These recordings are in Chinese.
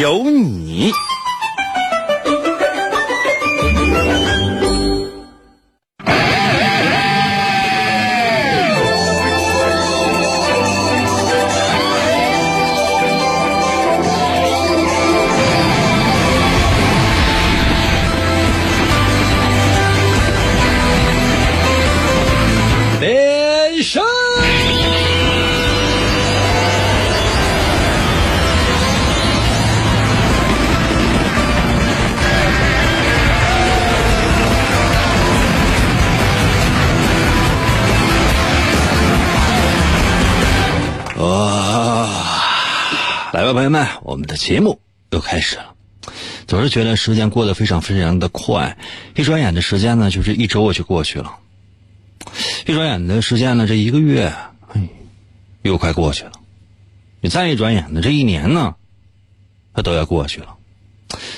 有你。朋友们，我们的节目又开始了。总是觉得时间过得非常非常的快，一转眼的时间呢，就是一周就过去了。一转眼的时间呢，这一个月，哎，又快过去了。你再一转眼呢，这一年呢，它都要过去了。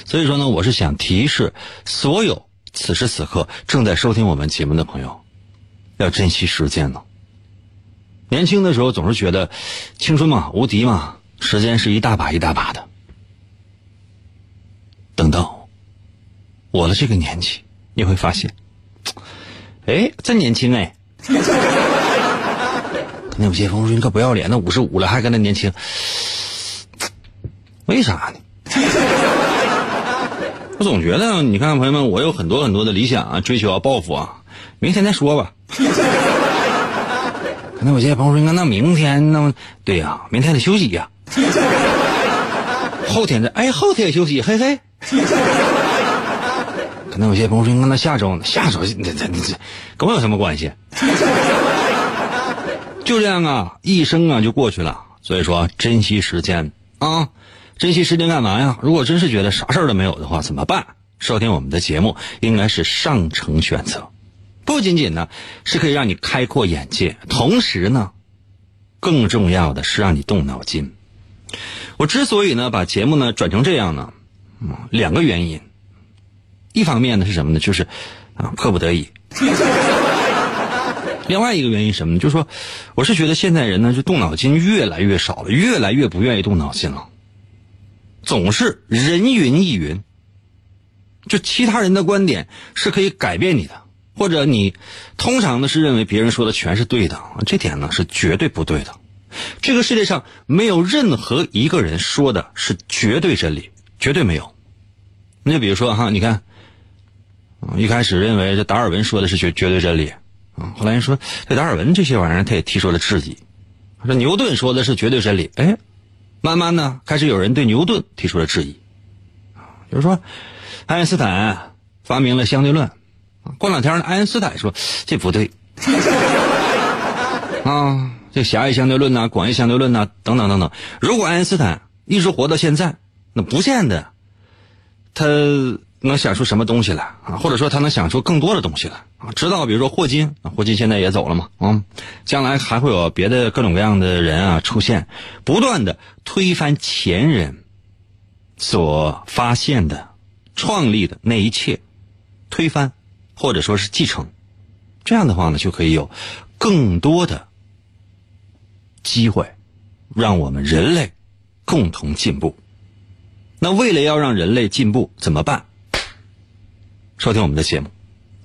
所以说呢，我是想提示所有此时此刻正在收听我们节目的朋友，要珍惜时间呢。年轻的时候总是觉得青春嘛，无敌嘛。时间是一大把一大把的，等到我的这个年纪，你会发现，哎，真年轻哎！可能有些朋友说：“你可不要脸，那五十五了还跟那年轻，为啥呢？” 我总觉得，你看朋友们，我有很多很多的理想啊、追求啊、抱负啊，明天再说吧。可能有些朋友说：“那明天那对呀，明天得休息呀。” 后天的哎，后天休息，嘿嘿。可能有些朋友说：“那下周呢？下周这这这跟我有什么关系？” 就这样啊，一生啊就过去了。所以说，珍惜时间啊，珍惜时间干嘛呀？如果真是觉得啥事儿都没有的话，怎么办？收听我们的节目应该是上乘选择，不仅仅呢是可以让你开阔眼界，同时呢，更重要的是让你动脑筋。我之所以呢把节目呢转成这样呢，嗯，两个原因。一方面呢是什么呢？就是啊，迫不得已。另外一个原因什么呢？就是说，我是觉得现在人呢就动脑筋越来越少了，越来越不愿意动脑筋了，总是人云亦云。就其他人的观点是可以改变你的，或者你通常呢是认为别人说的全是对的，这点呢是绝对不对的。这个世界上没有任何一个人说的是绝对真理，绝对没有。那就比如说哈，你看，一开始认为这达尔文说的是绝绝对真理，啊，后来人说这达尔文这些玩意儿他也提出了质疑，说牛顿说的是绝对真理，哎，慢慢呢开始有人对牛顿提出了质疑，比如说爱因斯坦发明了相对论，过两天呢爱因斯坦说这不对，啊。这狭义相对论呐，广义相对论呐，等等等等。如果爱因斯坦一直活到现在，那不见得他能想出什么东西来啊，或者说他能想出更多的东西来啊。直到比如说霍金，霍金现在也走了嘛，啊，将来还会有别的各种各样的人啊出现，不断的推翻前人所发现的、创立的那一切，推翻或者说是继承，这样的话呢，就可以有更多的。机会，让我们人类共同进步。那为了要让人类进步，怎么办？收听我们的节目，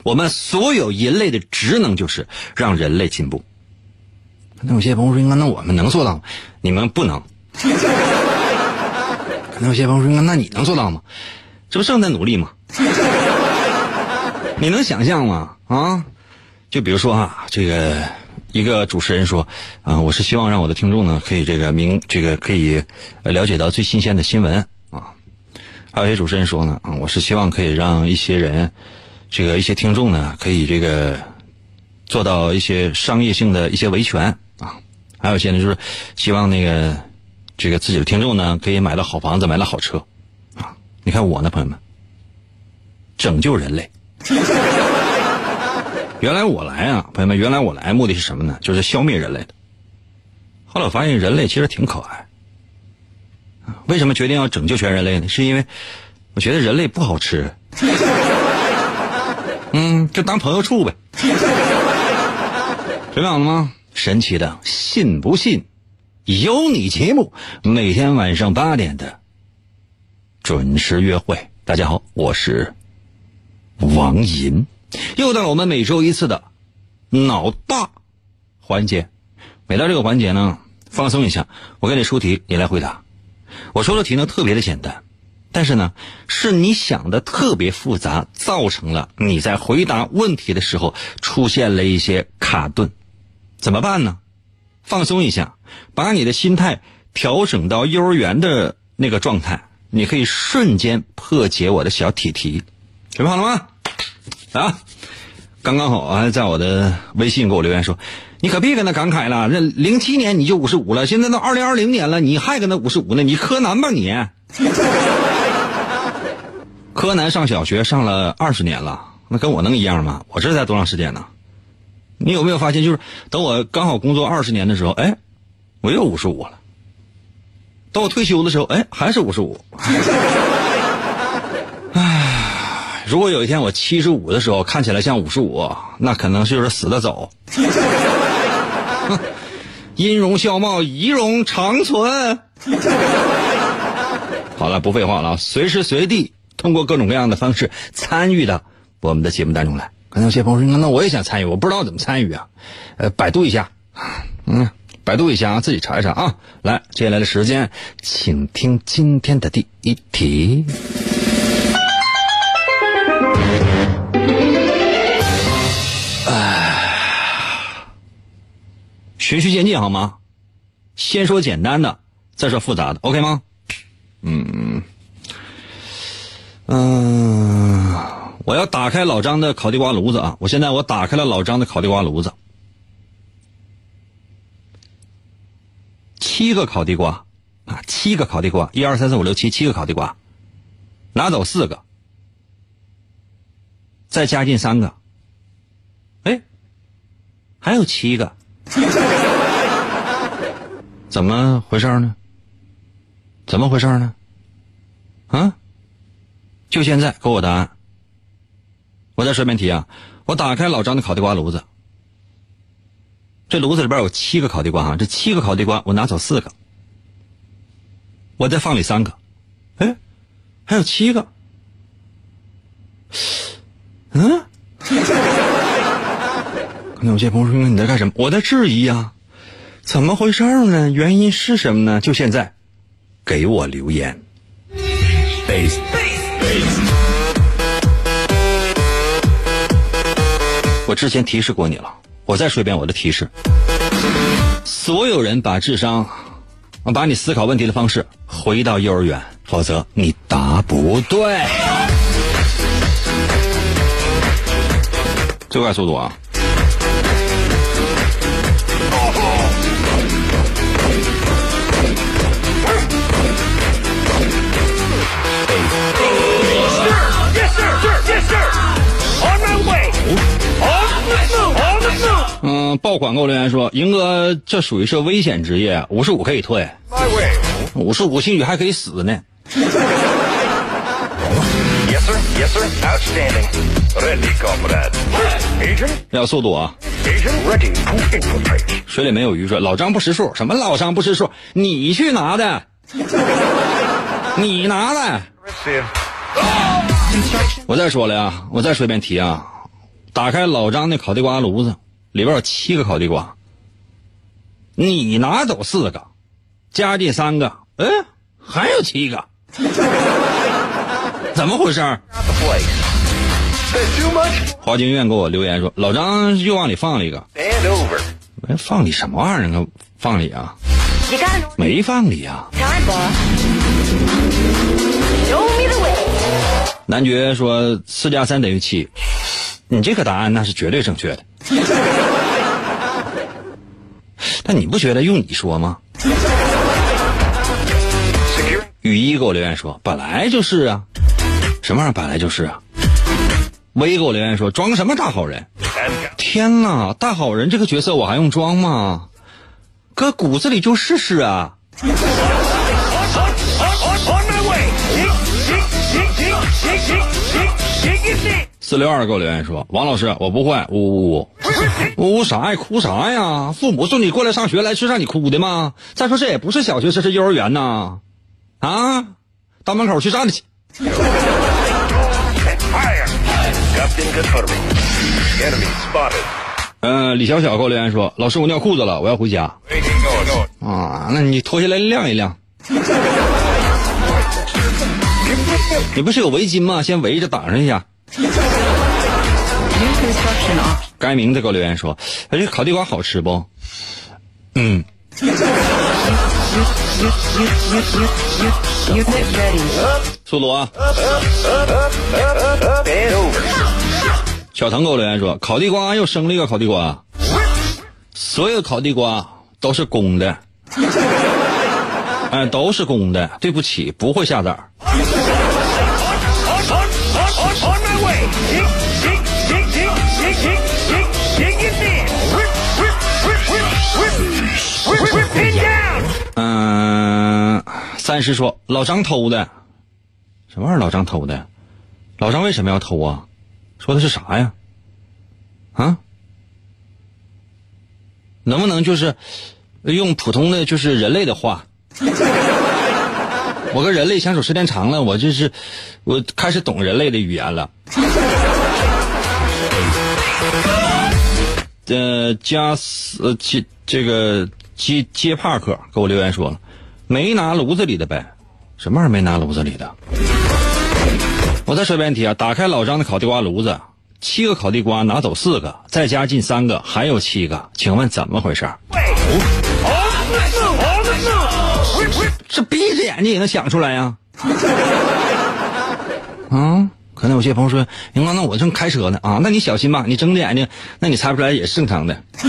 我们所有人类的职能就是让人类进步。那有些朋友说：“那我们能做到吗？”你们不能。那有些朋友说：“那你能做到吗？”这不正在努力吗？你能想象吗？啊，就比如说啊，这个。一个主持人说：“啊，我是希望让我的听众呢，可以这个明这个可以了解到最新鲜的新闻啊。”还有一些主持人说呢：“啊，我是希望可以让一些人，这个一些听众呢，可以这个做到一些商业性的一些维权啊。”还有一些呢，就是希望那个这个自己的听众呢，可以买到好房子，买到好车啊。你看我呢，朋友们，拯救人类。原来我来啊，朋友们，原来我来目的是什么呢？就是消灭人类的。后来我发现人类其实挺可爱。为什么决定要拯救全人类呢？是因为我觉得人类不好吃。嗯，就当朋友处呗。准备好了吗？神奇的，信不信？有你节目，每天晚上八点的准时约会。大家好，我是王银，又到了我们每周一次的脑大环节。每到这个环节呢，放松一下，我给你出题，你来回答。我说的题呢特别的简单，但是呢，是你想的特别复杂，造成了你在回答问题的时候出现了一些卡顿。怎么办呢？放松一下，把你的心态调整到幼儿园的那个状态，你可以瞬间破解我的小题题。准备好了吗？啊，刚刚好啊，在我的微信给我留言说：“你可别跟他感慨了，那零七年你就五十五了，现在都二零二零年了，你还跟他五十五呢？你柯南吧你？柯南上小学上了二十年了，那跟我能一样吗？我这才多长时间呢？”你有没有发现，就是等我刚好工作二十年的时候，哎，我又五十五了。等我退休的时候，哎，还是五十五。如果有一天我七十五的时候看起来像五十五，那可能就是死的早。音容笑貌，仪容长存。好了，不废话了啊，随时随地通过各种各样的方式参与到我们的节目当中来。可能有些朋友说：“那我也想参与，我不知道怎么参与啊。”呃，百度一下，嗯，百度一下啊，自己查一查啊。来，接下来的时间，请听今天的第一题。循序渐进好吗？先说简单的，再说复杂的，OK 吗？嗯嗯。我要打开老张的烤地瓜炉子啊！我现在我打开了老张的烤地瓜炉子，七个烤地瓜啊，七个烤地瓜，一二三四五六七，七个烤地瓜，拿走四个，再加进三个，哎，还有七个，怎么回事呢？怎么回事呢？啊？就现在给我答案。我再说一遍题啊！我打开老张的烤地瓜炉子，这炉子里边有七个烤地瓜哈，这七个烤地瓜我拿走四个，我再放里三个，哎，还有七个，嗯？可能有些朋友说你在干什么？我在质疑呀，怎么回事呢？原因是什么呢？就现在，给我留言。我之前提示过你了，我再说一遍我的提示：所有人把智商，把你思考问题的方式回到幼儿园，否则你答不对。最快速度啊！嗯，爆款给我留言说：“英哥，这属于是危险职业，五十五可以退，五十五兴许还可以死呢。”要速度啊！水里没有鱼说老张不识数，什么老张不识数？你去拿的，你拿的。我再说了呀，我再说一遍题啊！打开老张的烤地瓜炉子。里边有七个烤地瓜，你拿走四个，加进三个，哎，还有七个，怎么回事？华京院给我留言说，老张又往里放了一个，哎，放里什么玩意儿啊？放里啊？没放里啊？男爵说四加三等于七，你这个答案那是绝对正确的。但你不觉得用你说吗？雨衣给我留言说：“本来就是啊，什么玩意儿本来就是啊。”威给我留言说：“装什么大好人？天哪，大好人这个角色我还用装吗？搁骨子里就试试啊！”四六二给我留言说：“王老师，我不会，呜呜呜，呜呜啥呀？哭啥呀？父母送你过来上学来是让你哭的吗？再说这也不是小学，这是幼儿园呐！啊，到门口去站着去。”嗯，李小小给我留言说：“老师，我尿裤子了，我要回家。”啊，那你脱下来晾一晾。你不是有围巾吗？先围着挡上一下。该名字给我留言说：“哎，这烤地瓜好吃不？”嗯。速度啊！小腾给我留言说：“烤地瓜又生了一个烤地瓜，所有烤地瓜都是公的，哎，都是公的。对不起，不会下崽。”嗯，三师说老张偷的，什么玩意儿？老张偷的，老张为什么要偷啊？说的是啥呀？啊？能不能就是用普通的就是人类的话？我跟人类相处时间长了，我就是我开始懂人类的语言了。呃，加斯接这个接接帕克给我留言说了，没拿炉子里的呗？什么玩意儿没拿炉子里的？我再说一遍题啊，打开老张的烤地瓜炉子，七个烤地瓜拿走四个，再加进三个，还有七个，请问怎么回事？这闭着眼睛也能想出来呀？啊？可能有些朋友说：“阳光，那我正开车呢啊，那你小心吧，你睁着眼睛，那你猜不出来也是正常的。”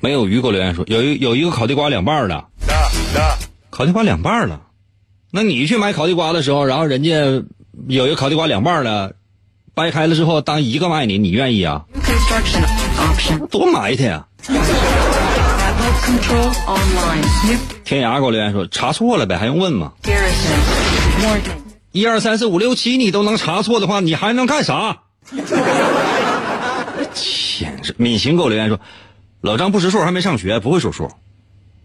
没有鱼给我留言说有一有一个烤地瓜两半的，烤地瓜两半了，那你去买烤地瓜的时候，然后人家有一个烤地瓜两半的，掰开了之后当一个卖你，你愿意啊？多埋汰呀！天涯给我留言说查错了呗，还用问吗？一二三四五六七，你都能查错的话，你还能干啥？天，敏行给我留言说，老张不识数，还没上学，不会数数。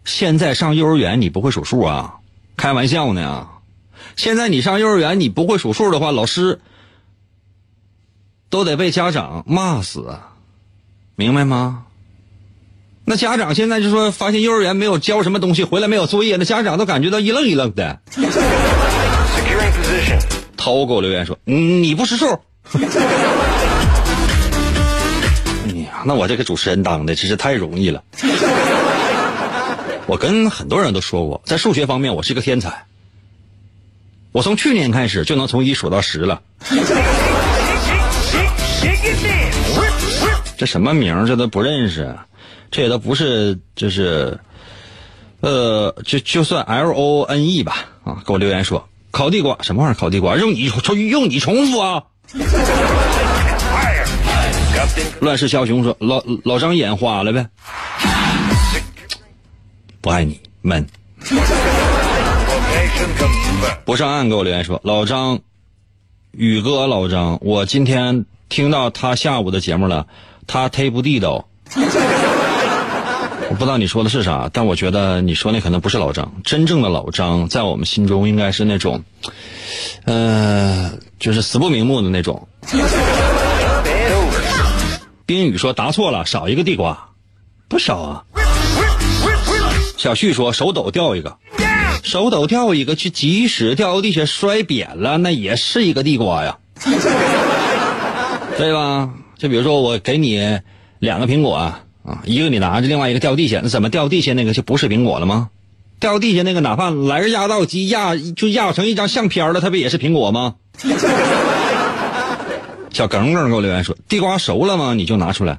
现在上幼儿园你不会数数啊？开玩笑呢。现在你上幼儿园你不会数数的话，老师都得被家长骂死，明白吗？那家长现在就说发现幼儿园没有教什么东西，回来没有作业，那家长都感觉到一愣一愣的。涛给我留言说：“你不识数。”哎呀，那我这个主持人当的真是太容易了。我跟很多人都说过，在数学方面我是个天才。我从去年开始就能从一数到十了。这什么名这都不认识。这也都不是，就是，呃，就就算 L O N E 吧，啊，给我留言说烤地瓜什么玩意儿？烤地瓜用你重用你重复啊！乱世枭雄说老老张眼花了呗，不爱你闷。不上岸给我留言说老张，宇哥老张，我今天听到他下午的节目了，他忒不地道。不知道你说的是啥，但我觉得你说那可能不是老张。真正的老张，在我们心中应该是那种，呃，就是死不瞑目的那种。冰雨说答错了，少一个地瓜，不少啊。小旭说手抖掉一个，手抖掉一个，去即使掉地下摔扁了，那也是一个地瓜呀，对吧？就比如说我给你两个苹果。啊一个你拿着，另外一个掉地下，那怎么掉地下那个就不是苹果了吗？掉地下那个，哪怕来个压道机压就压成一张相片了，它不也是苹果吗？小耿耿给我留言说：“地瓜熟了吗？你就拿出来。”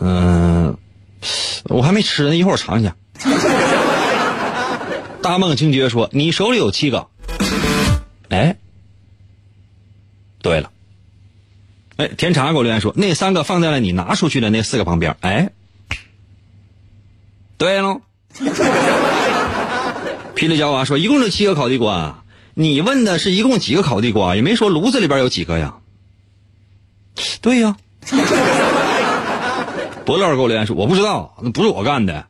嗯，我还没吃呢，一会儿我尝一下。大梦惊觉说：“你手里有七个。”哎，对了，哎，甜茶给我留言说，那三个放在了你拿出去的那四个旁边。哎，对喽。霹雳娇娃说，一共就七个烤地瓜。你问的是一共几个烤地瓜，也没说炉子里边有几个呀。对呀。博乐给我留言说，我不知道，那不是我干的。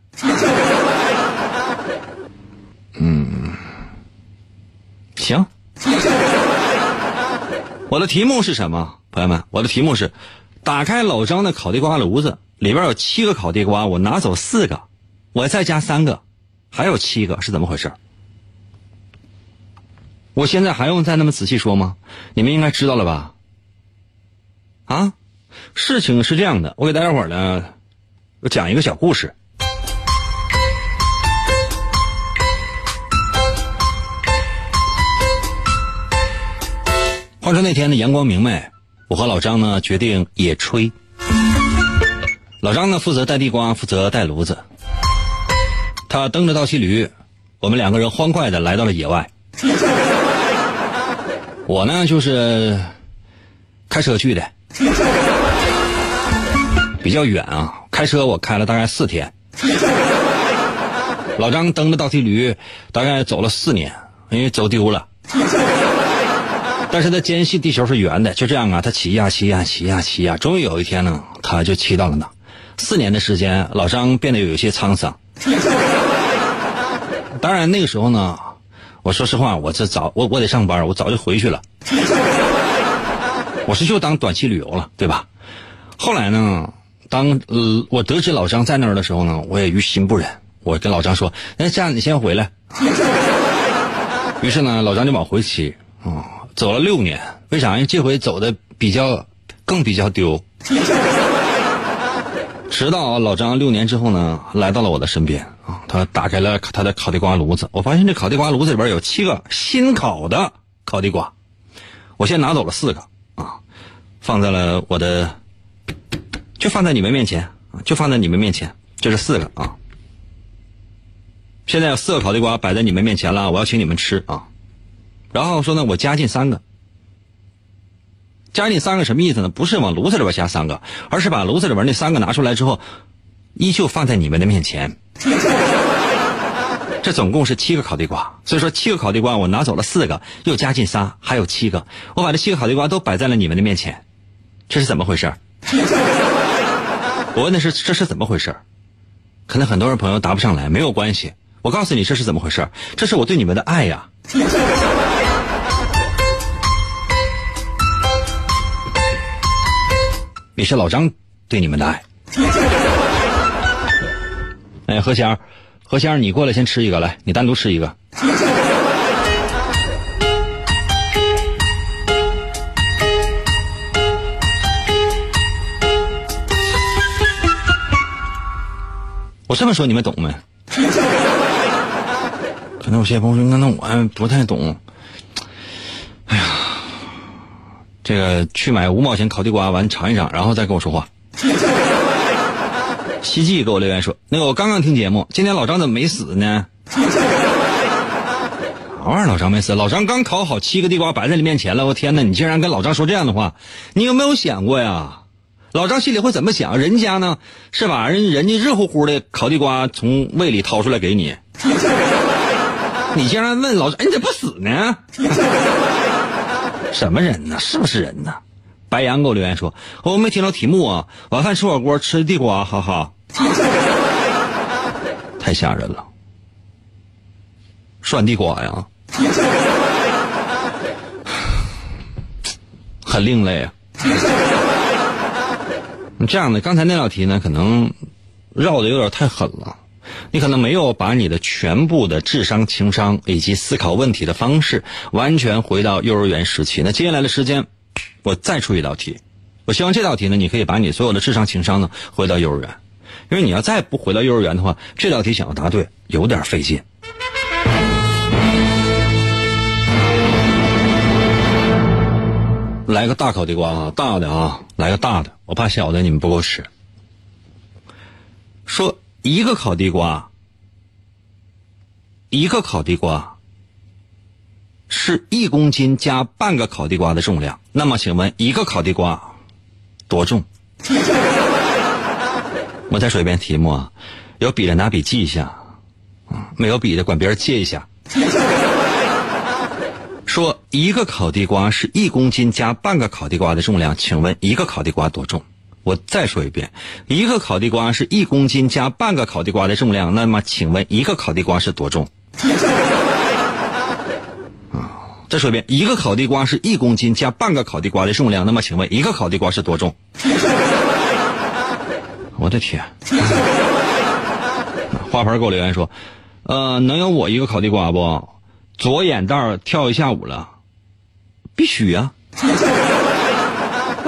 嗯，行。我的题目是什么，朋友们？我的题目是：打开老张的烤地瓜炉子，里边有七个烤地瓜，我拿走四个，我再加三个，还有七个，是怎么回事？我现在还用再那么仔细说吗？你们应该知道了吧？啊，事情是这样的，我给大家伙呢，讲一个小故事。话说那天呢，阳光明媚，我和老张呢决定野炊。老张呢负责带地瓜，负责带炉子。他蹬着倒骑驴，我们两个人欢快的来到了野外。我呢就是开车去的，比较远啊，开车我开了大概四天。老张蹬着倒骑驴，大概走了四年，因为走丢了。但是他坚信地球是圆的，就这样啊，他骑呀骑呀骑呀骑呀，终于有一天呢，他就骑到了那。四年的时间，老张变得有一些沧桑。当然那个时候呢，我说实话，我这早我我得上班，我早就回去了。我是就当短期旅游了，对吧？后来呢，当呃我得知老张在那儿的时候呢，我也于心不忍，我跟老张说：“那这样你先回来。”于是呢，老张就往回骑啊。走了六年，为啥？因为这回走的比较更比较丢。直到老张六年之后呢，来到了我的身边啊，他打开了他的烤地瓜炉子，我发现这烤地瓜炉子里边有七个新烤的烤地瓜，我先拿走了四个啊，放在了我的，就放在你们面前啊，就放在你们面前，这是四个啊。现在有四个烤地瓜摆在你们面前了，我要请你们吃啊。然后说呢，我加进三个，加进三个什么意思呢？不是往炉子里边加三个，而是把炉子里边那三个拿出来之后，依旧放在你们的面前。这总共是七个烤地瓜，所以说七个烤地瓜我拿走了四个，又加进仨，还有七个。我把这七个烤地瓜都摆在了你们的面前，这是怎么回事？我问的是这是怎么回事？可能很多人朋友答不上来，没有关系，我告诉你这是怎么回事，这是我对你们的爱呀。也是老张对你们的爱。哎，何仙儿，何仙儿，你过来先吃一个，来，你单独吃一个。我这么说你们懂没？可能有些朋友说，那那我还不太懂。哎呀。这个去买五毛钱烤地瓜，完尝一尝，然后再跟我说话。希冀给我留言说：“那个我刚刚听节目，今天老张怎么没死呢？”啥玩意儿？老张没死？老张刚烤好七个地瓜摆在你面前了，我天哪！你竟然跟老张说这样的话，你有没有想过呀？老张心里会怎么想？人家呢是把人人家热乎乎的烤地瓜从胃里掏出来给你，你竟然问老张：“你怎么不死呢？”什么人呢？是不是人呢？白羊给我留言说：“我没听到题目啊，晚饭吃火锅吃地瓜，哈哈，太吓人了，涮地瓜呀，很另类啊。这样的，刚才那道题呢，可能绕的有点太狠了。”你可能没有把你的全部的智商、情商以及思考问题的方式完全回到幼儿园时期。那接下来的时间，我再出一道题。我希望这道题呢，你可以把你所有的智商、情商呢回到幼儿园，因为你要再不回到幼儿园的话，这道题想要答对有点费劲。来个大烤地瓜啊，大的啊，来个大的，我怕小的你们不够吃。说。一个烤地瓜一个烤地瓜是一公斤加半个烤地瓜的重量，那么请问一个烤地瓜多重？我再说一遍题目啊，有笔的拿笔记一下，没有笔的管别人借一下。说一个烤地瓜是一公斤加半个烤地瓜的重量，请问一个烤地瓜多重？我再说一遍，一个烤地瓜是一公斤加半个烤地瓜的重量，那么请问一个烤地瓜是多重？啊，再说一遍，一个烤地瓜是一公斤加半个烤地瓜的重量，那么请问一个烤地瓜是多重？我的天！花盆给我留言说，呃，能有我一个烤地瓜不？左眼袋跳一下午了，必须呀，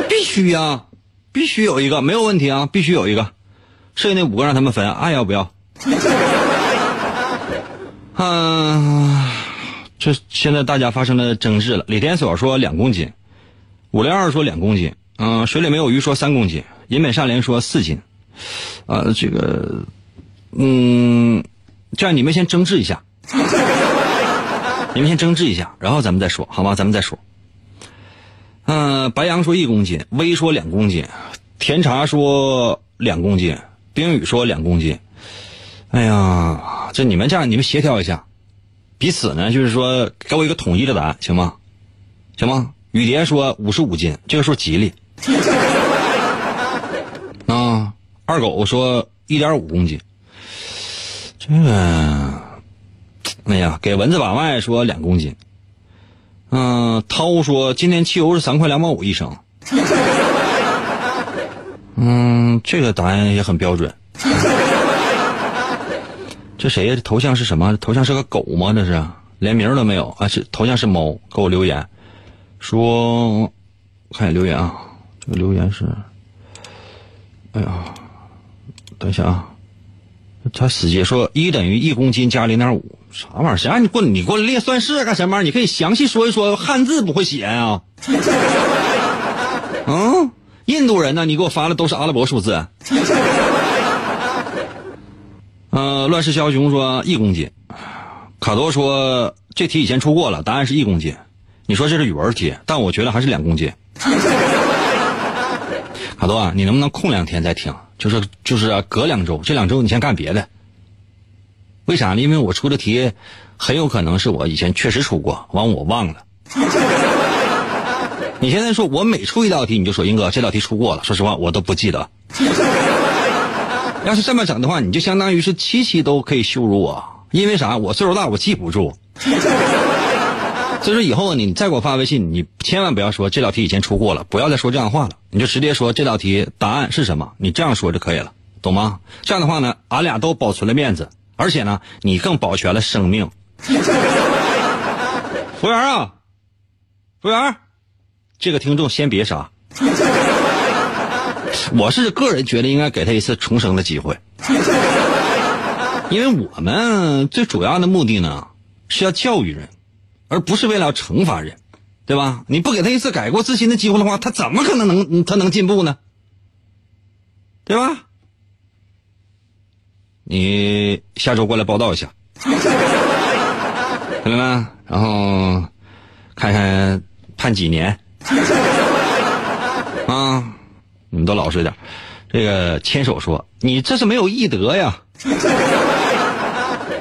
必须呀，必须有一个，没有问题啊，必须有一个。剩下那五个让他们分，爱要不要？嗯，这现在大家发生了争执了。李天锁说两公斤，五零二说两公斤，嗯，水里没有鱼说三公斤，银美善莲说四斤。啊，这个，嗯，这样你们先争执一下。你们先争执一下，然后咱们再说，好吗？咱们再说。嗯，白羊说一公斤，微说两公斤，甜茶说两公斤，冰雨说两公斤。哎呀，这你们这样，你们协调一下，彼此呢，就是说给我一个统一的答案，行吗？行吗？雨蝶说五十五斤，这个数吉利。啊，二狗说一点五公斤，这个。哎呀，给蚊子把脉说两公斤。嗯，涛说今天汽油是三块两毛五一升。嗯，这个答案也很标准。这谁呀？这头像是什么？头像是个狗吗？这是连名都没有啊？是头像是猫？给我留言说，看下留言啊。这个留言是，哎呀，等一下啊。他死接说一等于一公斤加零点五，啥玩意儿？谁让你过你给我列算式干什么？你可以详细说一说，汉字不会写啊。嗯，印度人呢？你给我发的都是阿拉伯数字。呃，乱世枭雄说一公斤，卡多说这题以前出过了，答案是一公斤。你说这是语文题，但我觉得还是两公斤。好多啊，你能不能空两天再听？就是就是隔两周，这两周你先干别的。为啥呢？因为我出的题很有可能是我以前确实出过，完我忘了。你现在说我每出一道题，你就说英哥这道题出过了。说实话，我都不记得。要是这么整的话，你就相当于是期期都可以羞辱我。因为啥？我岁数大，我记不住。所以说以后你再给我发微信，你千万不要说这道题以前出过了，不要再说这样话了。你就直接说这道题答案是什么，你这样说就可以了，懂吗？这样的话呢，俺俩都保存了面子，而且呢，你更保全了生命。服务员啊，服务员，这个听众先别杀。我是个人觉得应该给他一次重生的机会，因为我们最主要的目的呢是要教育人。而不是为了惩罚人，对吧？你不给他一次改过自新的机会的话，他怎么可能能他能进步呢？对吧？你下周过来报道一下，看到没？然后看看判几年 啊？你们都老实点。这个牵手说：“你这是没有义德呀！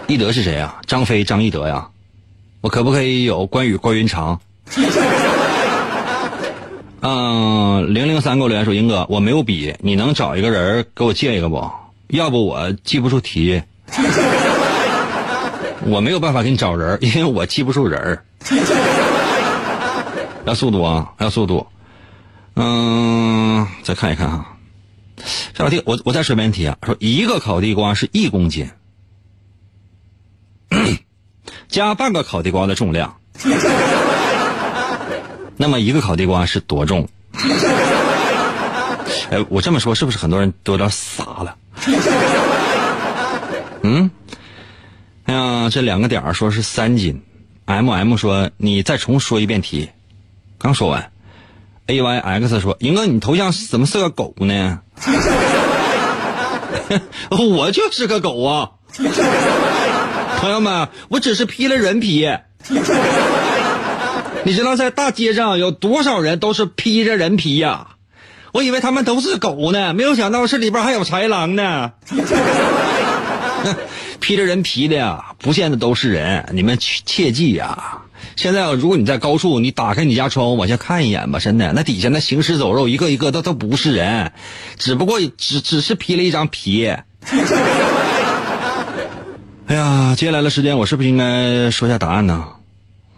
义德是谁呀？张飞、张义德呀？”我可不可以有关羽关云长？嗯，零零三给我留言说：“英哥，我没有笔，你能找一个人给我借一个不？要不我记不住题。我没有办法给你找人，因为我记不住人。要速度啊，要速度。嗯，再看一看哈。这道题我我再说一遍题啊，说一个烤地瓜是一公斤。”加半个烤地瓜的重量，那么一个烤地瓜是多重？哎，我这么说是不是很多人都有点傻了？嗯，哎呀，这两个点儿说是三斤，M M 说你再重说一遍题，刚说完，A Y X 说赢哥你头像怎么是个狗呢？我就是个狗啊。朋友们，我只是披了人皮。你知道在大街上有多少人都是披着人皮呀？我以为他们都是狗呢，没有想到是里边还有豺狼呢。披着人皮的呀，不见得都是人，你们切记呀！现在如果你在高处，你打开你家窗户往下看一眼吧，真的，那底下那行尸走肉，一个一个都都不是人，只不过只只是披了一张皮。哎呀，接下来的时间我是不是应该说一下答案呢？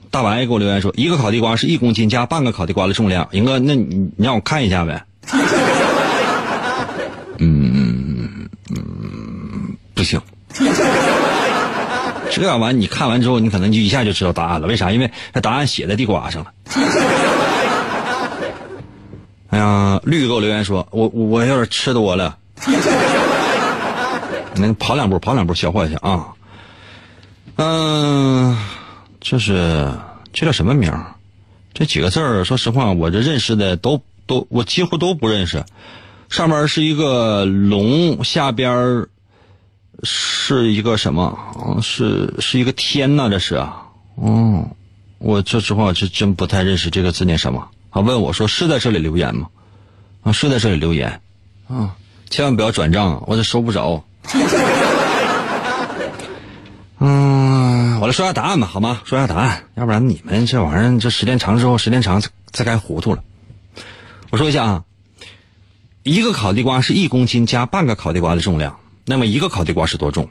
大白给我留言说，一个烤地瓜是一公斤加半个烤地瓜的重量。英哥，那你你让我看一下呗？嗯嗯，不行。这样完，你看完之后，你可能就一下就知道答案了。为啥？因为他答案写在地瓜上了。哎呀，绿给我留言说，我我有点吃多了。那跑两步，跑两步，消化一下啊。嗯。这是这叫什么名这几个字儿，说实话，我这认识的都都，我几乎都不认识。上面是一个龙，下边是一个什么？是是一个天呐，这是啊。哦，我说实话，我真不太认识这个字念什么。啊，问我说是在这里留言吗？啊，是在这里留言。啊，千万不要转账，我这收不着。嗯，我来说下答案吧，好吗？说下答案，要不然你们这玩意儿，这时间长之后，时间长再该糊涂了。我说一下啊，一个烤地瓜是一公斤加半个烤地瓜的重量，那么一个烤地瓜是多重？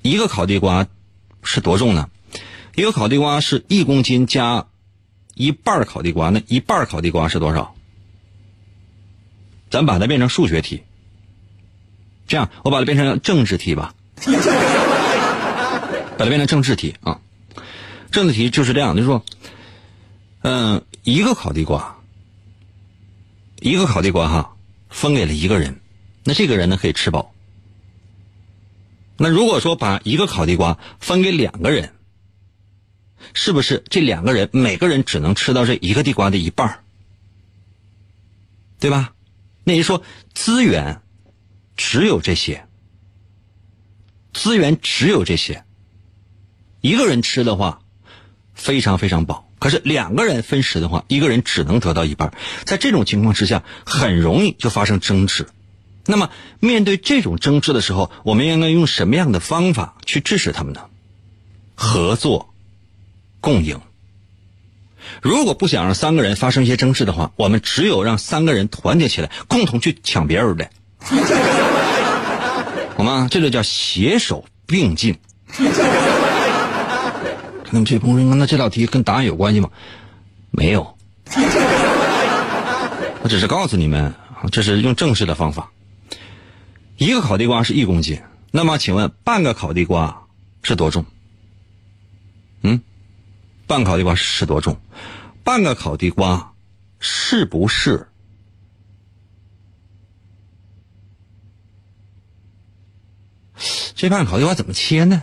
一个烤地瓜是多重呢？一个烤地瓜是一公斤加一半烤地瓜，那一半烤地瓜是多少？咱把它变成数学题，这样我把它变成政治题吧。把它变成政治题啊，政治题就是这样，就是说，嗯，一个烤地瓜，一个烤地瓜哈，分给了一个人，那这个人呢可以吃饱。那如果说把一个烤地瓜分给两个人，是不是这两个人每个人只能吃到这一个地瓜的一半对吧？那就说资源只有这些，资源只有这些。一个人吃的话，非常非常饱。可是两个人分食的话，一个人只能得到一半。在这种情况之下，很容易就发生争执。那么面对这种争执的时候，我们应该用什么样的方法去制止他们呢？合作，共赢。如果不想让三个人发生一些争执的话，我们只有让三个人团结起来，共同去抢别人的，好吗？这就叫携手并进。那么这朋友说：“那这道题跟答案有关系吗？”没有，我只是告诉你们，这是用正式的方法。一个烤地瓜是一公斤，那么请问半个烤地瓜是多重？嗯，半烤地瓜是多重？半个烤地瓜是不是？这半烤地瓜怎么切呢？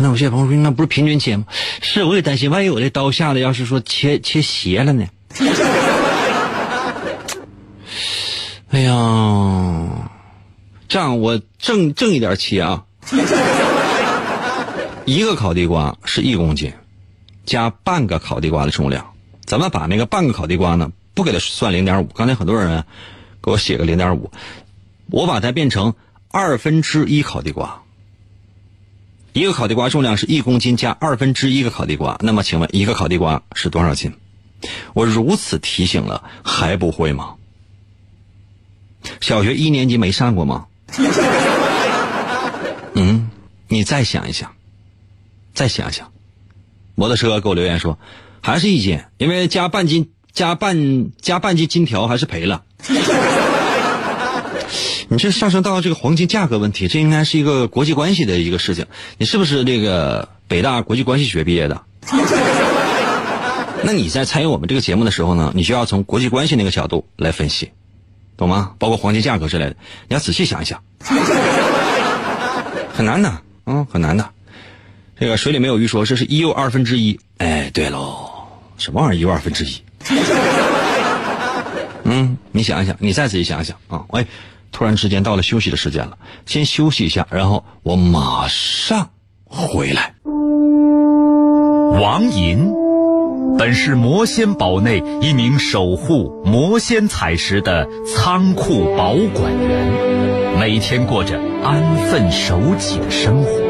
可能有些朋友说，那不是平均切吗？是，我也担心，万一我这刀下的要是说切切斜了呢？哎呀，这样我正正一点切啊。一个烤地瓜是一公斤，加半个烤地瓜的重量。咱们把那个半个烤地瓜呢，不给它算零点五。刚才很多人给我写个零点五，我把它变成二分之一烤地瓜。一个烤地瓜重量是一公斤加二分之一个烤地瓜，那么请问一个烤地瓜是多少斤？我如此提醒了还不会吗？小学一年级没上过吗？嗯，你再想一想，再想想。摩托车给我留言说，还是一斤，因为加半斤加半加半斤金条还是赔了。你这上升到这个黄金价格问题，这应该是一个国际关系的一个事情。你是不是这个北大国际关系学毕业的？那你在参与我们这个节目的时候呢，你就要从国际关系那个角度来分析，懂吗？包括黄金价格之类的，你要仔细想一想。很难的，嗯，很难的。这个水里没有鱼说这是一又二分之一。哎，对喽，什么玩意儿一又二分之一？嗯，你想一想，你再仔细想一想啊，喂。突然之间到了休息的时间了，先休息一下，然后我马上回来。王银，本是魔仙堡内一名守护魔仙彩石的仓库保管员，每天过着安分守己的生活。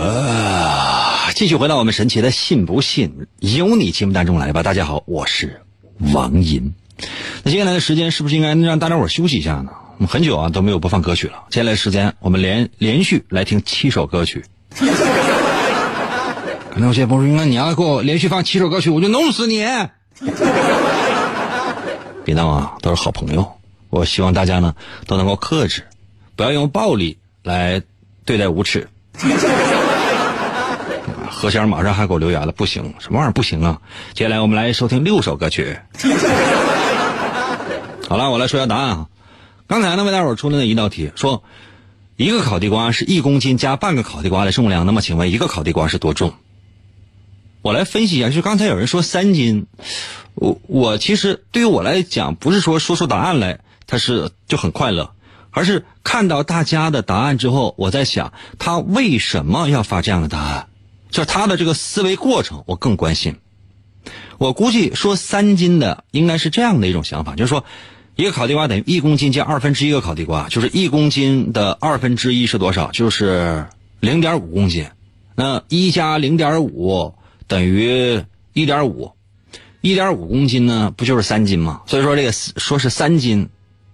啊！继续回到我们神奇的“信不信由你”节目当中来吧。大家好，我是王银。那接下来的时间是不是应该让大家伙休息一下呢？我们很久啊都没有播放歌曲了。接下来时间我们连连续来听七首歌曲。可能有些朋友说：“你要给我连续放七首歌曲，我就弄死你！”别闹啊，都是好朋友。我希望大家呢都能够克制，不要用暴力来对待无耻。何先生马上还给我留言了，不行，什么玩意儿不行啊？接下来我们来收听六首歌曲。好了，我来说下答案啊。刚才呢为大伙出了那一道题，说一个烤地瓜是一公斤加半个烤地瓜的重量，那么请问一个烤地瓜是多重？我来分析一下，就刚才有人说三斤，我我其实对于我来讲，不是说说出答案来，他是就很快乐。而是看到大家的答案之后，我在想他为什么要发这样的答案，就他的这个思维过程，我更关心。我估计说三斤的应该是这样的一种想法，就是说一个烤地瓜等于一公斤加二分之一个烤地瓜，就是一公斤的二分之一是多少？就是零点五公斤。那一加零点五等于一点五，一点五公斤呢，不就是三斤吗？所以说这个说是三斤，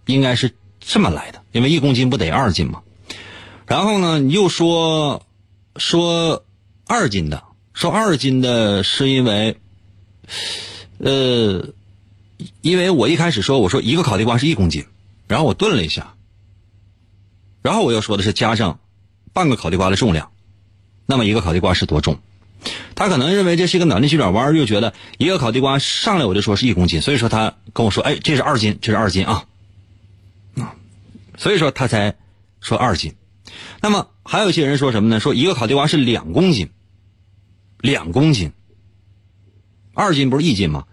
应该是。这么来的，因为一公斤不得二斤吗？然后呢，你又说说二斤的，说二斤的是因为，呃，因为我一开始说我说一个烤地瓜是一公斤，然后我顿了一下，然后我又说的是加上半个烤地瓜的重量，那么一个烤地瓜是多重？他可能认为这是一个脑筋急转弯，又觉得一个烤地瓜上来我就说是一公斤，所以说他跟我说，哎，这是二斤，这是二斤啊。所以说他才说二斤，那么还有一些人说什么呢？说一个烤地瓜是两公斤，两公斤，二斤不是一斤吗？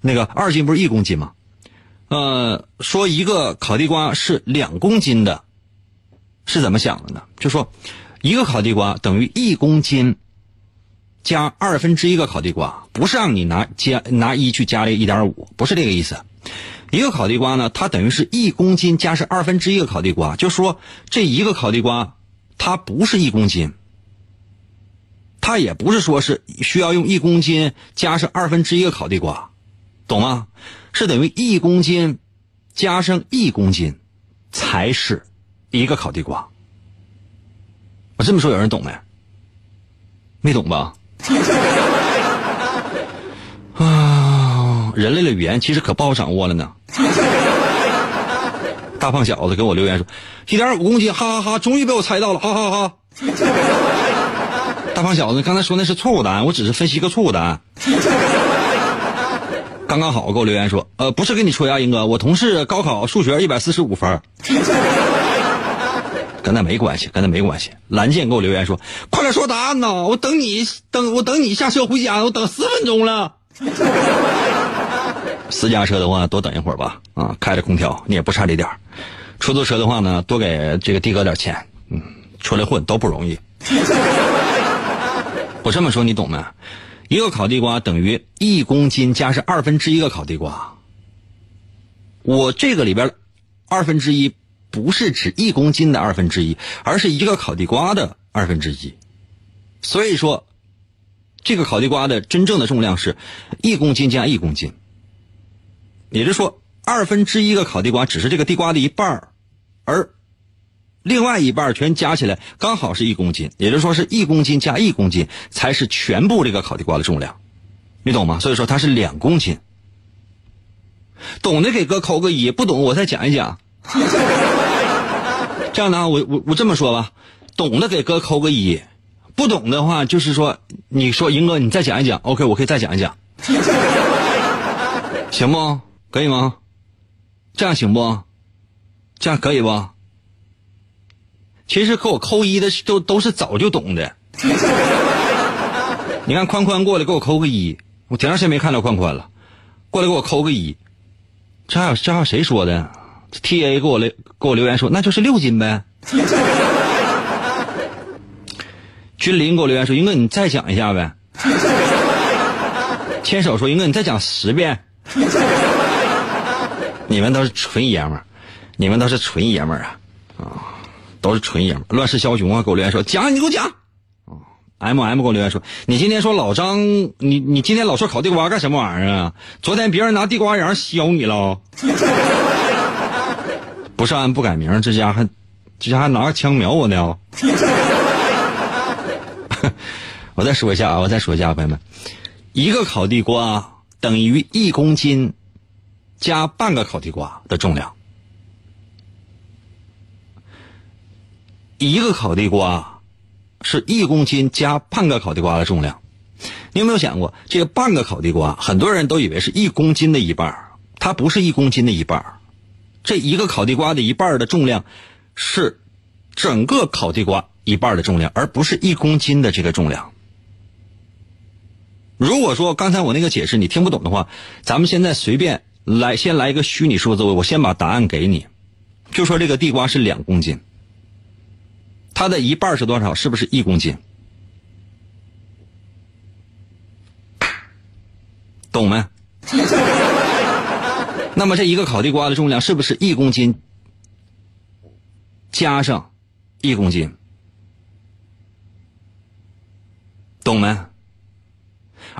那个二斤不是一公斤吗？呃，说一个烤地瓜是两公斤的，是怎么想的呢？就说一个烤地瓜等于一公斤加二分之一个烤地瓜，不是让你拿加拿一去加这一点五，不是这个意思。一个烤地瓜呢，它等于是一公斤加上二分之一个烤地瓜，就说这一个烤地瓜，它不是一公斤，它也不是说是需要用一公斤加上二分之一个烤地瓜，懂吗？是等于一公斤加上一公斤才是一个烤地瓜。我这么说有人懂没？没懂吧？啊，人类的语言其实可不好掌握了呢。大胖小子给我留言说：“一点五公斤，哈哈哈！终于被我猜到了，哈哈哈！”大胖小子刚才说那是错误答案，我只是分析一个错误答案。刚刚好给我留言说：“呃，不是给你吹啊，英哥，我同事高考数学一百四十五分。”跟那没关系，跟那没关系。蓝剑给我留言说：“快点说答案呢！我等你，等我等你下车回家，我等十分钟了。”私家车的话，多等一会儿吧。啊，开着空调，你也不差这点出租车的话呢，多给这个的哥点钱。嗯，出来混都不容易。我这么说你懂没？一个烤地瓜等于一公斤加上二分之一个烤地瓜。我这个里边二分之一不是指一公斤的二分之一，而是一个烤地瓜的二分之一。所以说，这个烤地瓜的真正的重量是一公斤加一公斤。也就是说，二分之一个烤地瓜只是这个地瓜的一半，而另外一半全加起来刚好是一公斤。也就是说，是一公斤加一公斤才是全部这个烤地瓜的重量，你懂吗？所以说它是两公斤。懂的给哥扣个一，不懂我再讲一讲。这样的啊，我我我这么说吧，懂的给哥扣个一，不懂的话就是说，你说英哥你再讲一讲，OK，我可以再讲一讲，行不？可以吗？这样行不？这样可以不？其实给我扣一的都都是早就懂的。你看宽宽过来给我扣个一，我挺长时间没看到宽宽了，过来给我扣个一。这还有这还有谁说的？T A 给我留给我留言说那就是六斤呗。君临给我留言说英哥你再讲一下呗。牵手说英哥你再讲十遍。你们都是纯爷们儿，你们都是纯爷们儿啊啊，都是纯爷们。乱世枭雄啊，给我留言说讲，你给我讲。M M 给我留言说你今天说老张，你你今天老说烤地瓜干什么玩意儿啊？昨天别人拿地瓜瓤削你了。不是俺不改名，这家还这家还拿个枪瞄我呢。我再说一下啊，我再说一下，朋友们，一个烤地瓜等于一公斤。加半个烤地瓜的重量，一个烤地瓜是一公斤加半个烤地瓜的重量。你有没有想过，这个半个烤地瓜，很多人都以为是一公斤的一半它不是一公斤的一半这一个烤地瓜的一半的重量是整个烤地瓜一半的重量，而不是一公斤的这个重量。如果说刚才我那个解释你听不懂的话，咱们现在随便。来，先来一个虚拟数字，我先把答案给你，就说这个地瓜是两公斤，它的一半是多少？是不是一公斤？懂没？那么这一个烤地瓜的重量是不是一公斤加上一公斤？懂没？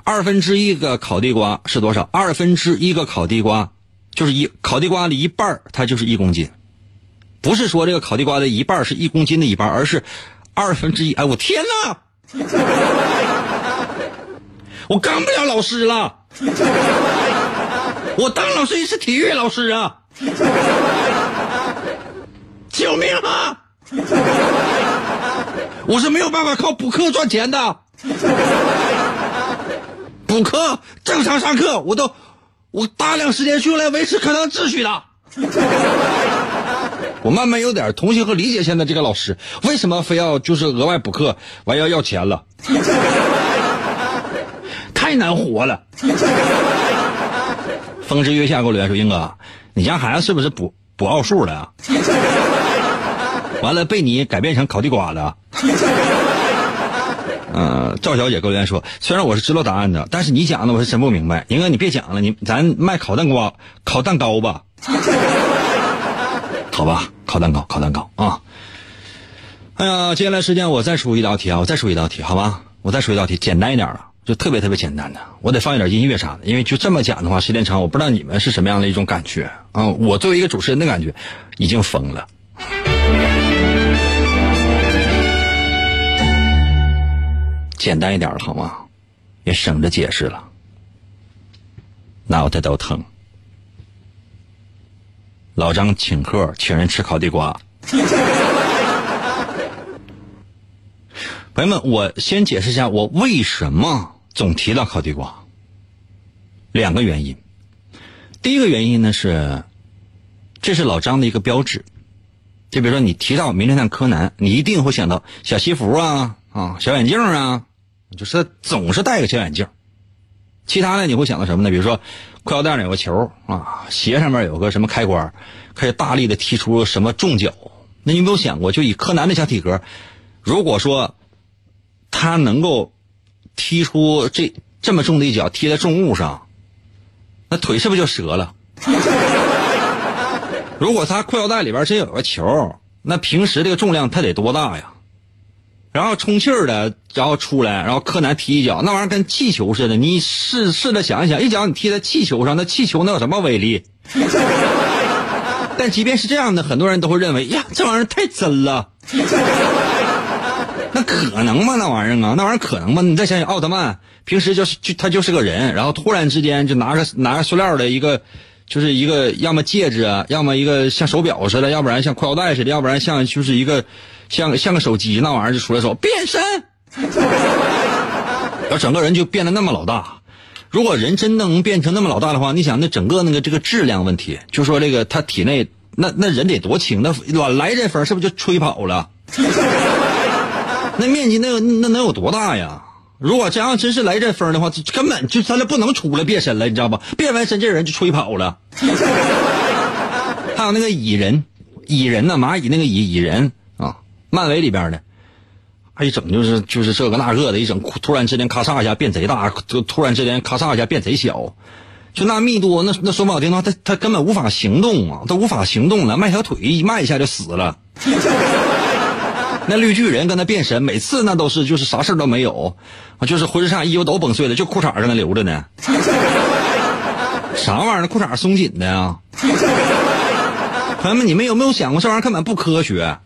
二分之一个烤地瓜是多少？二分之一个烤地瓜就是一烤地瓜的一半它就是一公斤。不是说这个烤地瓜的一半是一公斤的一半，而是二分之一。哎，我天哪！我当不了老师了，我当老师也是体育老师啊！救命啊！我是没有办法靠补课赚钱的。补课正常上课，我都我大量时间是用来维持课堂秩序的。我慢慢有点同情和理解现在这个老师为什么非要就是额外补课，完要要钱了，太难活了。风之月下给我留言说：“英哥，你家孩子是不是补补奥数的？完了被你改变成烤地瓜的？” 嗯，赵小姐给我留言说：“虽然我是知道答案的，但是你讲的我是真不明白。英哥，你别讲了，你咱卖烤蛋瓜、烤蛋糕吧。好吧，烤蛋糕，烤蛋糕啊。哎呀，接下来时间我再出一道题啊，我再出一道题，好吧？我再出一道题，简单一点的，就特别特别简单的。我得放一点音乐啥的，因为就这么讲的话，时间长，我不知道你们是什么样的一种感觉啊。我作为一个主持人的感觉，已经疯了。”简单一点了好吗？也省着解释了，脑袋都疼。老张请客，请人吃烤地瓜。朋友们，我先解释一下我为什么总提到烤地瓜。两个原因。第一个原因呢是，这是老张的一个标志。就比如说你提到名侦探柯南，你一定会想到小西服啊啊，小眼镜啊。就是总是戴个小眼镜，其他的你会想到什么呢？比如说，裤腰带上有个球啊，鞋上面有个什么开关，可以大力的踢出什么重脚。那你有没有想过，就以柯南的小体格，如果说他能够踢出这这么重的一脚，踢在重物上，那腿是不是就折了？如果他裤腰带里边真有个球，那平时这个重量他得多大呀？然后充气儿的，然后出来，然后柯南踢一脚，那玩意儿跟气球似的。你试试着想一想，一脚你踢在气球上，那气球能有什么威力？但即便是这样的，很多人都会认为呀，这玩意儿太真了。那可能吗？那玩意儿啊，那玩意儿可能吗？你再想想，奥特曼平时就是就他就是个人，然后突然之间就拿个拿个塑料的一个，就是一个要么戒指啊，要么一个像手表似的，要不然像裤腰带似的，要不然像就是一个像像个手机那玩意儿就出来说变身，然后整个人就变得那么老大。如果人真能变成那么老大的话，你想那整个那个这个质量问题，就说这个他体内那那人得多轻，那乱来这风是不是就吹跑了？那面积那那能有多大呀？如果真要真是来阵风的话，根本就咱俩不能出来变身了，你知道吧？变完身这人就吹跑了。还有那个蚁人，蚁人呢？蚂蚁那个蚁蚁人啊，漫威里边的。一整就是就是这个那个的，一整突然之间咔嚓一下变贼大，突突然之间咔嚓一下变贼小，就那密度，那那说不好听的话，他他根本无法行动啊，他无法行动了，迈条腿一迈一下就死了。那绿巨人跟他变身，每次那都是就是啥事都没有，就是浑身上衣服都崩碎了，就裤衩上那留着呢。啥玩意儿？裤衩松紧的呀？朋友们，你们有没有想过这玩意儿根本不科学？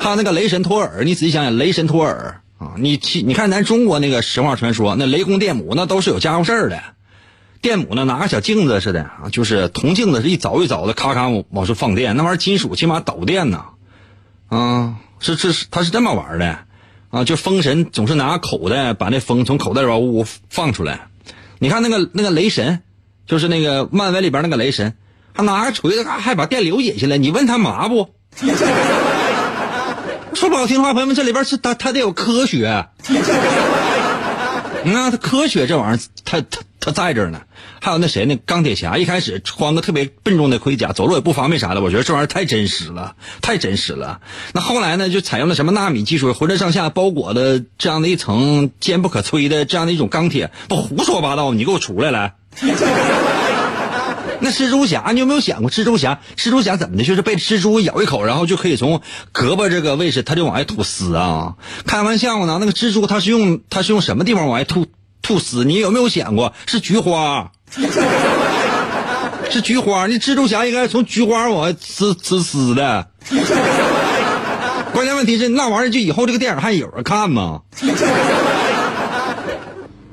他那个雷神托尔，你仔细想想，雷神托尔啊，你去你看咱中国那个神话传说，那雷公电母那都是有家伙事儿的。电母呢拿个小镜子似的啊，就是铜镜子是一凿一凿的，咔咔往出放电，那玩意儿金属起码导电呢。啊，是是是，他是这么玩的啊，就风神总是拿口袋把那风从口袋里边呜呜放出来。你看那个那个雷神，就是那个漫威里边那个雷神，他拿个锤子还把电流引下来，你问他麻不？说不好听的话，朋友们，这里边是他他得有科学。那他科学这玩意儿，他他他在这儿呢。还有那谁呢？钢铁侠一开始穿个特别笨重的盔甲，走路也不方便啥的。我觉得这玩意儿太真实了，太真实了。那后来呢，就采用了什么纳米技术，浑身上下包裹的这样的一层坚不可摧的这样的一种钢铁，不胡说八道，你给我出来来。那蜘蛛侠，你有没有想过蜘蛛侠？蜘蛛侠怎么的？就是被蜘蛛咬一口，然后就可以从胳膊这个位置，他就往外吐丝啊？开玩笑呢？那个蜘蛛它是用它是用什么地方往外吐吐丝？你有没有想过是菊花？是菊花？那蜘蛛侠应该从菊花往外呲呲丝的。关键问题是那玩意儿就以后这个电影还有人看吗？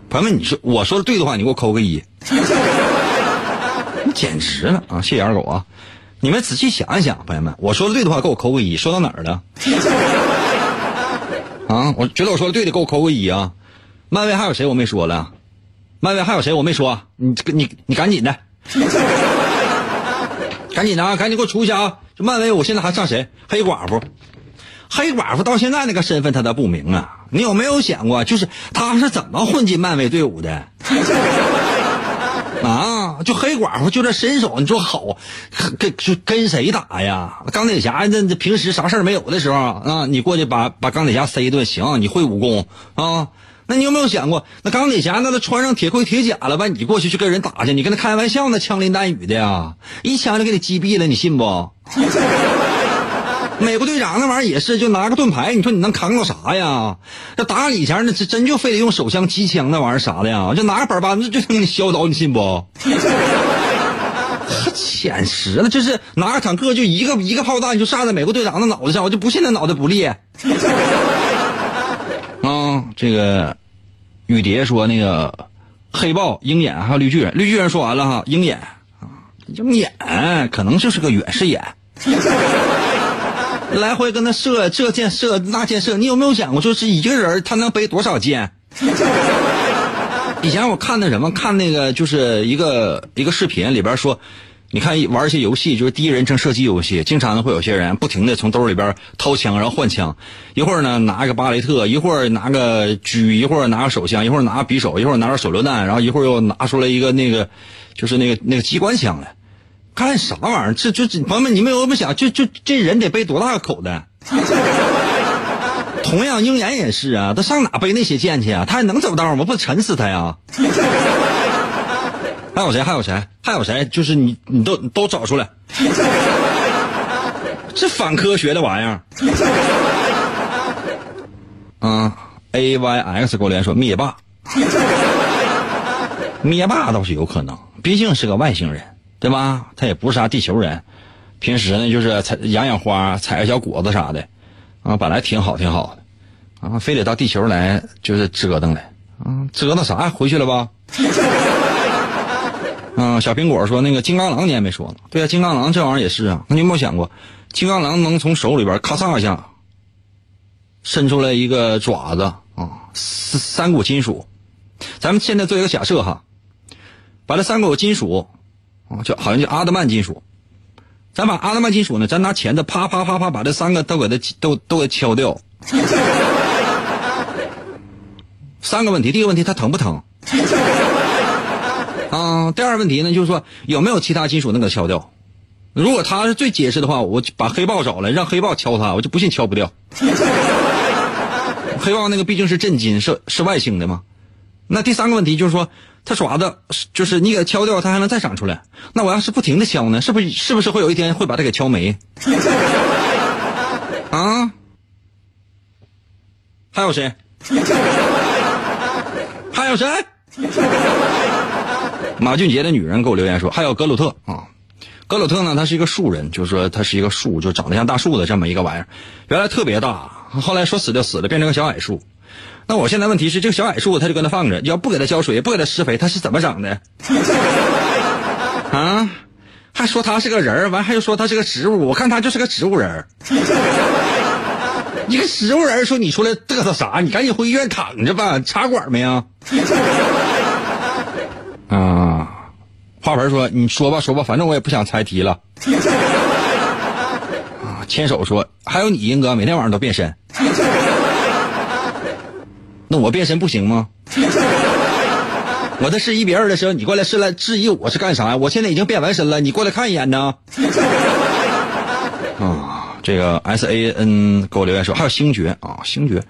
朋友们，你说我说的对的话，你给我扣个一。你简直了啊！谢谢二狗啊！你们仔细想一想，朋友们，我说的对的话，给我扣个一。说到哪儿了？啊！我觉得我说的对的，给我扣个一啊！漫威还有谁我没说了？漫威还有谁我没说？你你你赶紧的，赶紧的啊！赶紧给我出去啊！这漫威我现在还上谁？黑寡妇，黑寡妇到现在那个身份他都不明啊！你有没有想过，就是他是怎么混进漫威队伍的？啊，就黑寡妇就这身手，你说好，跟就跟谁打呀？钢铁侠那那平时啥事没有的时候啊，你过去把把钢铁侠塞一顿，行，你会武功啊？那你有没有想过，那钢铁侠那都穿上铁盔铁甲了吧？你过去去跟人打去，你跟他开玩笑呢，枪林弹雨的呀，一枪就给你击毙了，你信不？美国队长那玩意儿也是，就拿个盾牌，你说你能扛到啥呀？这打你以前那真就非得用手枪、机枪那玩意儿啥的呀？就拿个板板子就能给你削倒，你信不？简直了，这是拿个坦克就一个一个炮弹就炸在美国队长的脑袋上，我就不信他脑袋不裂。这个雨蝶说那个黑豹、鹰眼还有绿巨人，绿巨人说完了哈，鹰眼啊，鹰眼可能就是个远视眼。来回跟他射这箭射那箭射，你有没有想过，就是一个人他能背多少箭？以前我看那什么，看那个就是一个一个视频里边说，你看玩一些游戏，就是第一人称射击游戏，经常会有些人不停的从兜里边掏枪，然后换枪，一会儿呢拿个巴雷特，一会儿拿个狙，一会儿拿个手枪，一会儿拿个匕首，一会儿拿个手榴弹，然后一会儿又拿出来一个那个就是那个那个机关枪来。干啥玩意儿？这就朋友们，你们有没有想，就就这人得背多大个口袋？同样，鹰眼也是啊，他上哪背那些剑去啊？他还能走道吗？不沉死他呀？还有谁？还有谁？还有谁？就是你，你都都找出来。这反科学的玩意儿。嗯，A Y X 给我连说灭霸，灭霸倒是有可能，毕竟是个外星人，对吧？他也不是啥地球人，平时呢就是采养养花、采个小果子啥的，啊，本来挺好挺好的，啊，非得到地球来就是折腾来，啊，折腾啥？回去了吧？嗯，小苹果说那个金刚狼你还没说呢，对啊，金刚狼这玩意儿也是啊，那你有没有想过，金刚狼能从手里边咔嚓一下？伸出来一个爪子啊，三三股金属。咱们现在做一个假设哈，把这三股金属啊，就好像叫阿德曼金属。咱把阿德曼金属呢，咱拿钳子啪啪啪啪把这三个都给它都都给敲掉。三个问题，第一个问题它疼不疼？啊，第二个问题呢，就是说有没有其他金属能给敲掉？如果他是最结实的话，我把黑豹找来，让黑豹敲他，我就不信敲不掉。黑豹那个毕竟是真金，是是外星的嘛。那第三个问题就是说，它爪子就是你给它敲掉，它还能再长出来。那我要是不停的敲呢，是不是是不是会有一天会把它给敲没？啊？还有谁？还有谁？马俊杰的女人给我留言说，还有格鲁特啊。格鲁特呢，他是一个树人，就是说他是一个树，就长得像大树的这么一个玩意儿。原来特别大，后来说死就死了，变成个小矮树。那我现在问题是，这个小矮树他就搁那放着，要不给他浇水，不给他施肥，他是怎么长的？啊？还说他是个人儿完还又说他是个植物，我看他就是个植物人 一个植物人说你出来嘚瑟啥？你赶紧回医院躺着吧，插管没啊？啊。花盆说：“你说吧，说吧，反正我也不想猜题了。”啊，牵手说：“还有你，英哥，每天晚上都变身。那我变身不行吗？我在质疑别人的时候，你过来是来质疑我是干啥呀？我现在已经变完身了，你过来看一眼呢。啊，这个 S A N 给我留言说还有星爵啊，星爵，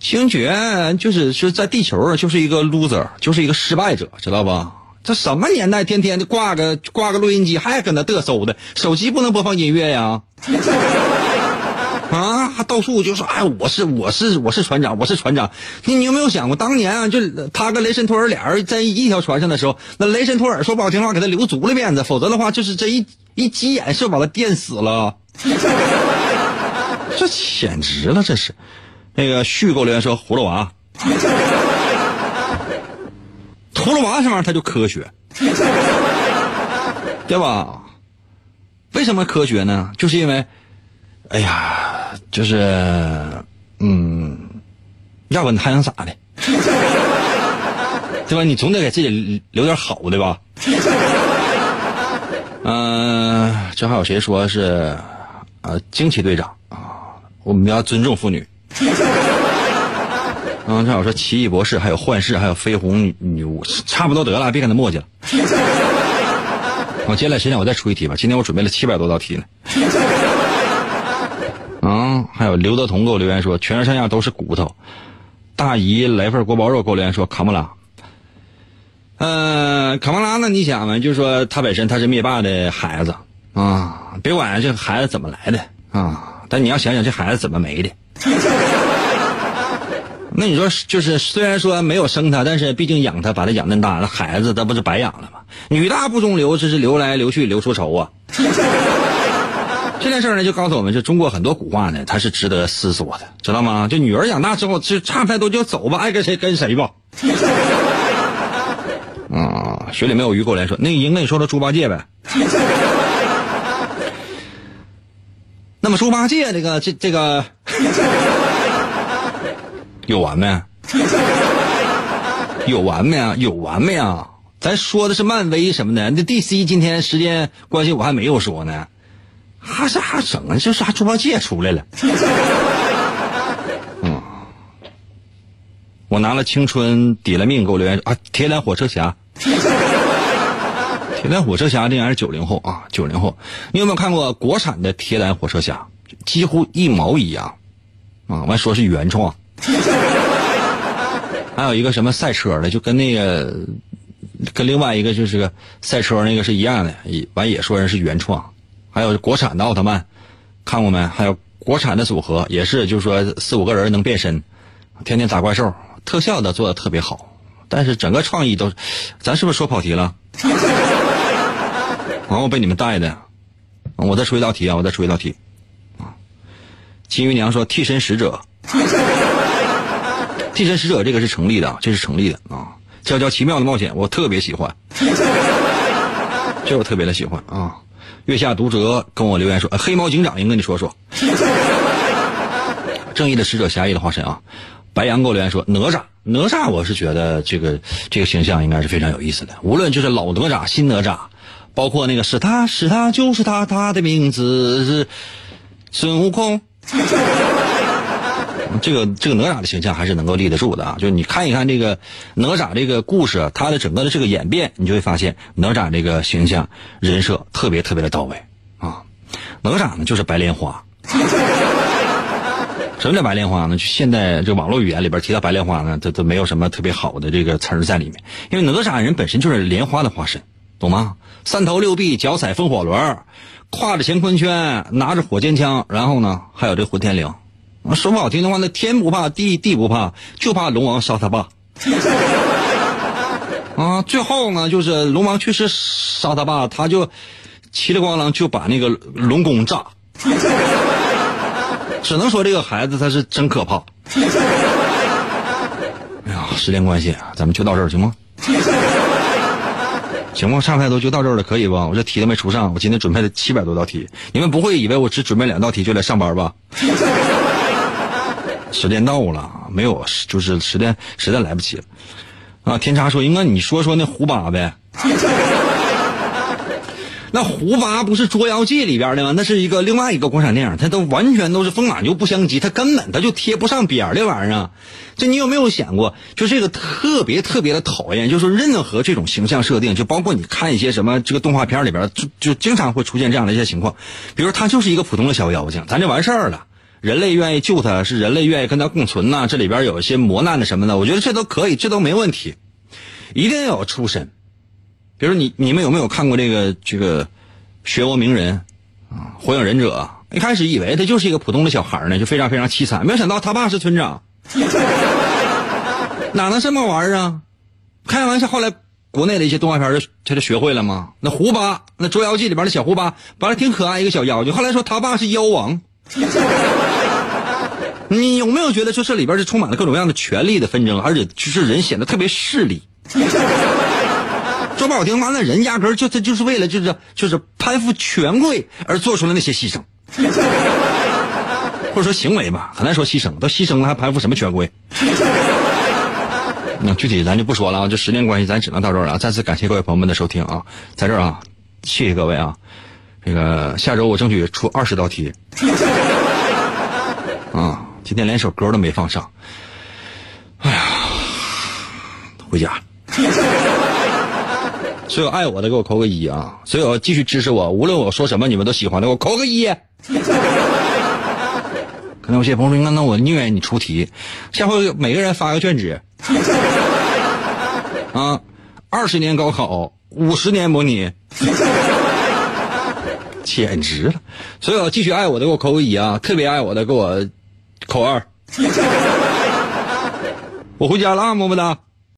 星爵就是是在地球就是一个 loser，就是一个失败者，知道吧？这什么年代，天天的挂个挂个录音机，还搁那嘚瑟的，手机不能播放音乐呀？啊，还到处就说，哎，我是我是我是船长，我是船长。你你有没有想过，当年啊，就他跟雷神托尔俩人在一条船上的时候，那雷神托尔说不好听话，给他留足了面子，否则的话，就是这一一急眼，是把他电死了。这简直了，这是。那个续购留言说，葫芦娃。葫芦娃这玩意儿它就科学，对吧？为什么科学呢？就是因为，哎呀，就是，嗯，要不你还能咋的？对吧？你总得给自己留点好的吧？嗯，这还有谁说是，呃，惊奇队长啊？我们要尊重妇女。嗯，正好说奇异博士，还有幻视，还有绯红女巫，差不多得了，别跟他磨叽了。我接下来时间我再出一题吧，今天我准备了七百多道题呢。啊，还有刘德彤给我留言说，全身上下都是骨头。大姨来份锅包肉给我留言说，卡莫拉。嗯，卡莫拉呢？你想嘛，就是说他本身他是灭霸的孩子啊，别管这孩子怎么来的啊，但你要想想这孩子怎么没的。那你说，就是虽然说没有生他，但是毕竟养他，把他养那么大，那孩子他不是白养了吗？女大不中留，这是留来留去留出仇啊！这件事呢，就告诉我们，就中国很多古话呢，它是值得思索的，知道吗？就女儿养大之后，就差不太多就走吧，爱跟谁跟谁吧。啊，水里没有鱼，过来说，那个英跟你说说猪八戒呗。那么猪八戒这个这这个。有完没？有完没啊？有完没啊？咱说的是漫威什么的，那 DC 今天时间关系我还没有说呢，还是还整啊？这啥猪八戒出来了？嗯，我拿了青春抵了命给我留言啊！铁胆火车侠，铁胆火车侠这人是九零后啊，九零后，你有没有看过国产的铁胆火车侠？几乎一毛一样啊！完说是原创。还有一个什么赛车的，就跟那个，跟另外一个就是个赛车那个是一样的，完也说人是原创。还有国产的奥特曼，看过没？还有国产的组合也是，就是说四五个人能变身，天天打怪兽，特效的做的特别好，但是整个创意都，咱是不是说跑题了？完我被你们带的，我再出一道题啊，我再出一道题，啊，金鱼娘说替身使者，替身使者这个是成立的，这是成立的啊，叫叫奇妙的冒险，我特别喜欢，这我特别的喜欢啊。月下读者跟我留言说，黑猫警长应跟你说说，正义的使者，侠义的化身啊。白羊给我留言说，哪吒，哪吒，我是觉得这个这个形象应该是非常有意思的，无论就是老哪吒、新哪吒。包括那个是他是他就是他，他的名字是孙悟空。这个这个哪吒的形象还是能够立得住的啊！就是你看一看这个哪吒这个故事，他的整个的这个演变，你就会发现哪吒这个形象人设特别特别的到位啊！哪吒呢就是白莲花。什么叫白莲花呢？就现在这网络语言里边提到白莲花呢，它都没有什么特别好的这个词儿在里面，因为哪吒人本身就是莲花的化身，懂吗？三头六臂，脚踩风火轮，挎着乾坤圈，拿着火尖枪，然后呢，还有这混天绫。说不好听的话，那天不怕地，地不怕，就怕龙王杀他爸。啊，最后呢，就是龙王去世杀他爸，他就叽里咣啷就把那个龙宫炸。只能说这个孩子他是真可怕。哎呀，时间关系，咱们就到这儿行吗？行吗，差不多就到这儿了，可以不？我这题都没出上，我今天准备了七百多道题，你们不会以为我只准备两道题就来上班吧？时间到了，没有，就是时间实在来不及了。啊，天差说，应该你说说那胡巴呗。那胡巴不是《捉妖记》里边的吗？那是一个另外一个国产电影，它都完全都是风马牛不相及，它根本它就贴不上边儿这玩意儿。这你有没有想过？就这个特别特别的讨厌，就是任何这种形象设定，就包括你看一些什么这个动画片里边，就就经常会出现这样的一些情况。比如他就是一个普通的小妖精，咱就完事儿了。人类愿意救他，是人类愿意跟他共存呐。这里边有一些磨难的什么的，我觉得这都可以，这都没问题。一定要有出身。比如你你们有没有看过这个这个漩涡鸣人啊？火影忍者一开始以为他就是一个普通的小孩呢，就非常非常凄惨。没有想到他爸是村长，哪能这么玩啊？开玩笑，后来国内的一些动画片就他就学会了吗？那胡巴，那捉妖记里边的小胡巴，本来挺可爱一个小妖精，后来说他爸是妖王。你有没有觉得，就这里边是充满了各种各样的权力的纷争，而且就是人显得特别势利。说不好听话，那人压根儿就他就是为了就是就是攀附权贵而做出了那些牺牲，或者说行为吧，很难说牺牲，都牺牲了还攀附什么权贵？那具体咱就不说了啊，这时间关系咱只能到这儿了。再次感谢各位朋友们的收听啊，在这儿啊，谢谢各位啊，这个下周我争取出二十道题，啊，今天连首歌都没放上，哎呀，回家。所有爱我的给我扣个一啊！所有继续支持我，无论我说什么你们都喜欢的，给我扣个一。可能有些朋友说，那那我宁愿你出题，下回每个人发个卷纸。啊，二十年高考，五十年模拟，简直了！所有继续爱我的给我扣个一啊！特别爱我的给我扣二。我回家了啊，么么哒。